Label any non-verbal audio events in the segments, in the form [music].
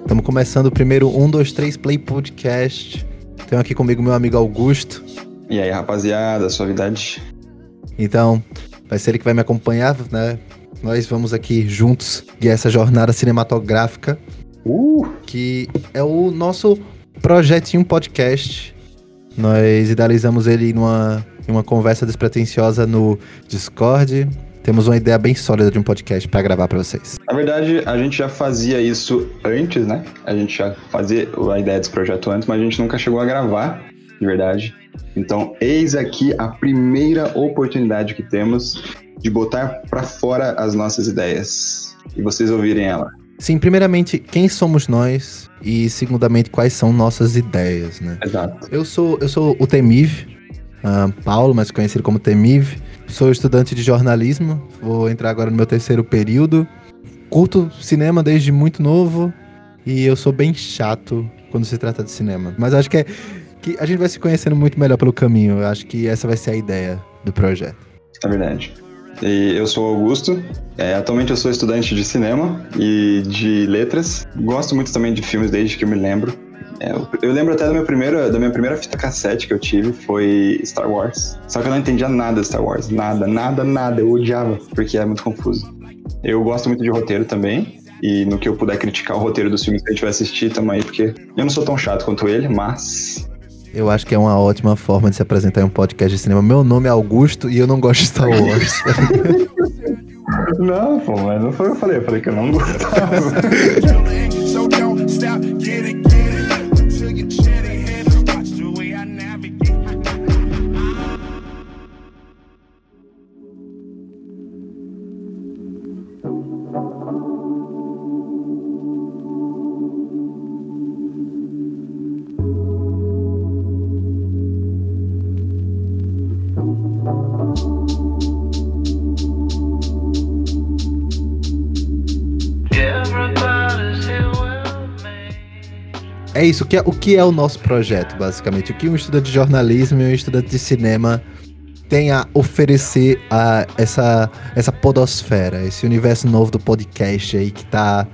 Estamos começando o primeiro 1, 2, 3 Play Podcast. Tenho aqui comigo meu amigo Augusto. E aí, rapaziada, suavidade. Então, vai ser ele que vai me acompanhar, né? Nós vamos aqui juntos guiar essa jornada cinematográfica, Uh! que é o nosso projetinho podcast. Nós idealizamos ele numa, em uma conversa despretensiosa no Discord. Temos uma ideia bem sólida de um podcast para gravar para vocês. Na verdade, a gente já fazia isso antes, né? A gente já fazia a ideia desse projeto antes, mas a gente nunca chegou a gravar, de verdade. Então, eis aqui a primeira oportunidade que temos de botar para fora as nossas ideias e vocês ouvirem ela. Sim, primeiramente, quem somos nós? E segundamente, quais são nossas ideias, né? Exato. Eu sou, eu sou o Temiv, ah, Paulo, mais conhecido como Temiv. Sou estudante de jornalismo, vou entrar agora no meu terceiro período. Curto cinema desde muito novo e eu sou bem chato quando se trata de cinema. Mas acho que, é, que a gente vai se conhecendo muito melhor pelo caminho. Eu acho que essa vai ser a ideia do projeto. É verdade. E eu sou Augusto. É, atualmente eu sou estudante de cinema e de letras. Gosto muito também de filmes desde que eu me lembro. É, eu, eu lembro até da minha, primeira, da minha primeira fita cassete que eu tive foi Star Wars. Só que eu não entendia nada de Star Wars. Nada, nada, nada. Eu odiava, porque é muito confuso. Eu gosto muito de roteiro também. E no que eu puder criticar o roteiro dos filmes que a gente vai assistir, tamo aí, porque eu não sou tão chato quanto ele, mas Eu acho que é uma ótima forma de se apresentar em um podcast de cinema. Meu nome é Augusto e eu não gosto de Star Wars. [laughs] Não, pô, mas não foi o que eu falei. Eu falei que eu não gostava. [laughs] É isso, o que é, o que é o nosso projeto, basicamente? O que um estudante de jornalismo e um estudante de cinema tem a oferecer a essa, essa podosfera, esse universo novo do podcast aí que tá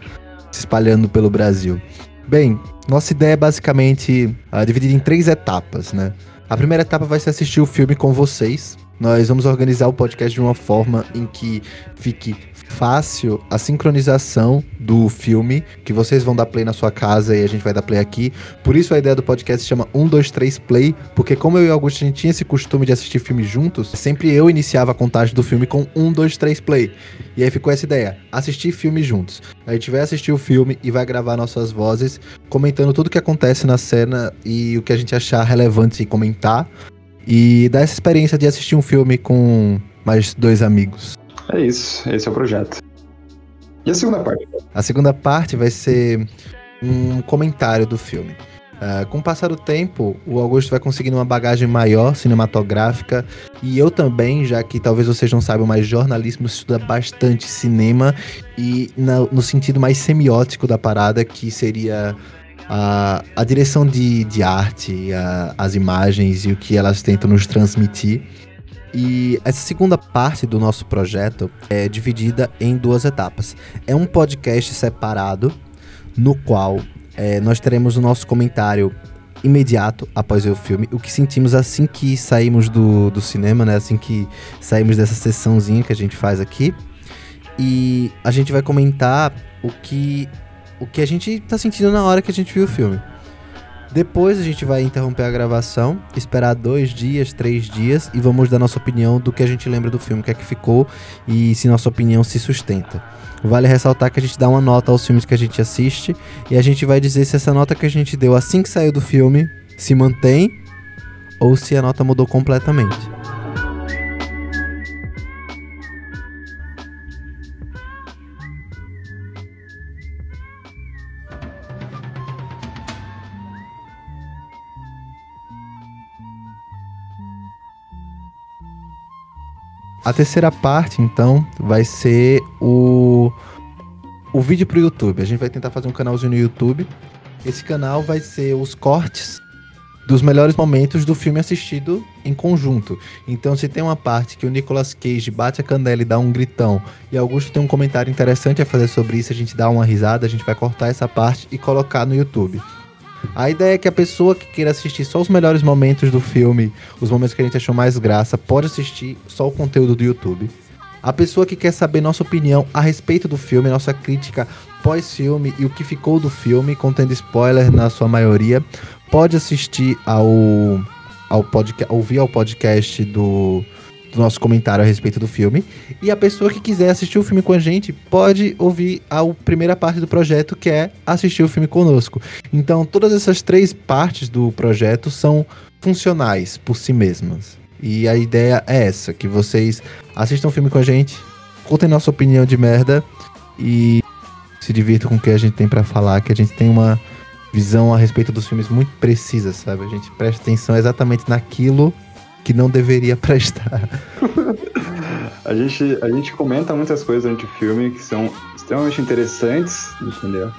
se espalhando pelo Brasil. Bem, nossa ideia é basicamente ah, dividida em três etapas, né? A primeira etapa vai ser assistir o filme com vocês. Nós vamos organizar o podcast de uma forma em que fique fácil a sincronização do filme, que vocês vão dar play na sua casa e a gente vai dar play aqui. Por isso a ideia do podcast se chama 1, 2, 3 Play, porque como eu e Augusto a gente tinha esse costume de assistir filmes juntos, sempre eu iniciava a contagem do filme com 1, 2, 3 Play. E aí ficou essa ideia, assistir filme juntos. A gente vai assistir o filme e vai gravar nossas vozes, comentando tudo o que acontece na cena e o que a gente achar relevante comentar. E dar essa experiência de assistir um filme com mais dois amigos. É isso, esse é o projeto. E a segunda parte? A segunda parte vai ser um comentário do filme. Ah, com o passar do tempo, o Augusto vai conseguindo uma bagagem maior cinematográfica e eu também, já que talvez vocês não saibam, mas jornalismo estuda bastante cinema e na- no sentido mais semiótico da parada, que seria a, a direção de, de arte, a- as imagens e o que elas tentam nos transmitir. E essa segunda parte do nosso projeto é dividida em duas etapas. É um podcast separado, no qual é, nós teremos o nosso comentário imediato após o filme, o que sentimos assim que saímos do, do cinema, né? Assim que saímos dessa sessãozinha que a gente faz aqui. E a gente vai comentar o que, o que a gente tá sentindo na hora que a gente viu o filme. Depois a gente vai interromper a gravação, esperar dois dias, três dias e vamos dar nossa opinião do que a gente lembra do filme, o que é que ficou e se nossa opinião se sustenta. Vale ressaltar que a gente dá uma nota aos filmes que a gente assiste e a gente vai dizer se essa nota que a gente deu assim que saiu do filme se mantém ou se a nota mudou completamente. A terceira parte, então, vai ser o, o vídeo pro YouTube. A gente vai tentar fazer um canalzinho no YouTube. Esse canal vai ser os cortes dos melhores momentos do filme assistido em conjunto. Então, se tem uma parte que o Nicolas Cage bate a canela e dá um gritão, e Augusto tem um comentário interessante a fazer sobre isso, a gente dá uma risada, a gente vai cortar essa parte e colocar no YouTube. A ideia é que a pessoa que queira assistir só os melhores momentos do filme, os momentos que a gente achou mais graça, pode assistir só o conteúdo do YouTube. A pessoa que quer saber nossa opinião a respeito do filme, nossa crítica pós-filme e o que ficou do filme, contendo spoiler na sua maioria, pode assistir ao, ao podcast, ouvir ao podcast do, do nosso comentário a respeito do filme. E a pessoa que quiser assistir o filme com a gente pode ouvir a primeira parte do projeto, que é assistir o filme conosco. Então, todas essas três partes do projeto são funcionais por si mesmas. E a ideia é essa, que vocês assistam o filme com a gente, contem nossa opinião de merda e se divirtam com o que a gente tem pra falar, que a gente tem uma visão a respeito dos filmes muito precisa, sabe? A gente presta atenção exatamente naquilo que não deveria prestar. [laughs] A gente, a gente comenta muitas coisas durante o filme que são extremamente interessantes, entendeu?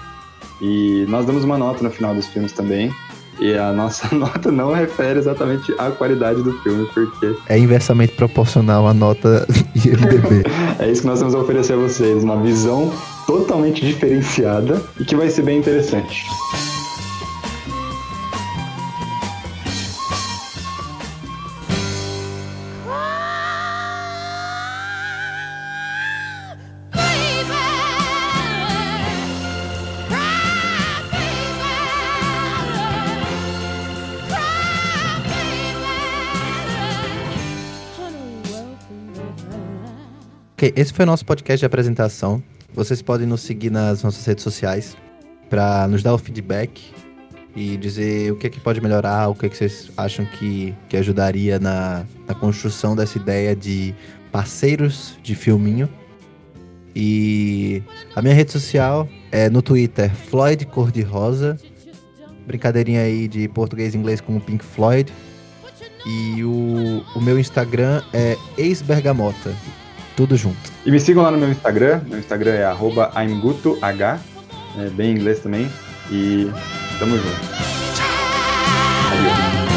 E nós damos uma nota no final dos filmes também. E a nossa [laughs] nota não refere exatamente à qualidade do filme, porque É inversamente proporcional à nota IMDB. [laughs] é isso que nós temos a oferecer a vocês, uma visão totalmente diferenciada e que vai ser bem interessante. Ok, esse foi o nosso podcast de apresentação. Vocês podem nos seguir nas nossas redes sociais para nos dar o feedback e dizer o que é que pode melhorar, o que é que vocês acham que, que ajudaria na, na construção dessa ideia de parceiros de filminho. E a minha rede social é no Twitter, Floyd Cor-de-Rosa. Brincadeirinha aí de português e inglês com o Pink Floyd. E o, o meu Instagram é ex-bergamota. Tudo junto. E me sigam lá no meu Instagram. Meu Instagram é aimgutoh, é bem em inglês também. E tamo junto. Adeus.